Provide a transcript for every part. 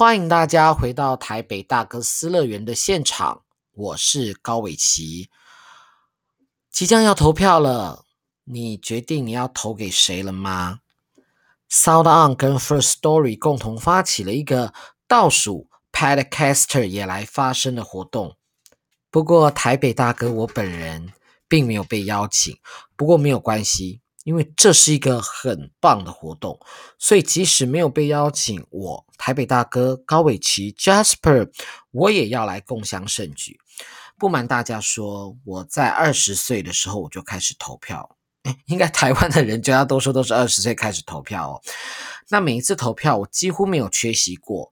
欢迎大家回到台北大哥斯乐园的现场，我是高伟奇。即将要投票了，你决定你要投给谁了吗？SoundOn 跟 First Story 共同发起了一个倒数 Podcaster 也来发声的活动。不过台北大哥我本人并没有被邀请，不过没有关系。因为这是一个很棒的活动，所以即使没有被邀请，我台北大哥高伟奇 Jasper，我也要来共襄盛举。不瞒大家说，我在二十岁的时候我就开始投票，应该台湾的人绝大多数都是二十岁开始投票哦。那每一次投票，我几乎没有缺席过。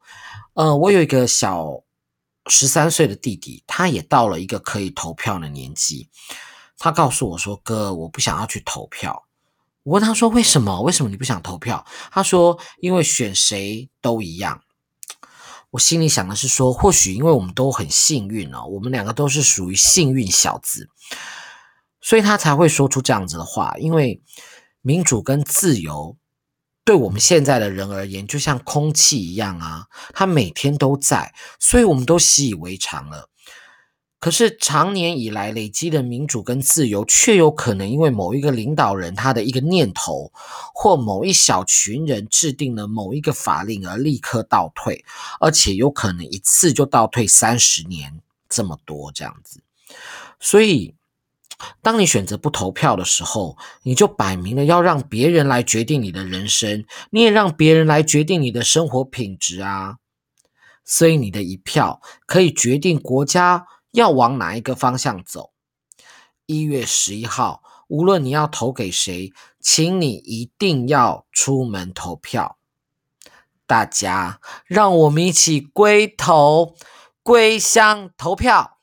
呃，我有一个小十三岁的弟弟，他也到了一个可以投票的年纪，他告诉我说：“哥，我不想要去投票。”我问他说：“为什么？为什么你不想投票？”他说：“因为选谁都一样。”我心里想的是说，或许因为我们都很幸运哦，我们两个都是属于幸运小子，所以他才会说出这样子的话。因为民主跟自由，对我们现在的人而言，就像空气一样啊，它每天都在，所以我们都习以为常了。可是长年以来累积的民主跟自由，却有可能因为某一个领导人他的一个念头，或某一小群人制定了某一个法令而立刻倒退，而且有可能一次就倒退三十年这么多这样子。所以，当你选择不投票的时候，你就摆明了要让别人来决定你的人生，你也让别人来决定你的生活品质啊。所以，你的一票可以决定国家。要往哪一个方向走？一月十一号，无论你要投给谁，请你一定要出门投票。大家，让我们一起归投归乡投票。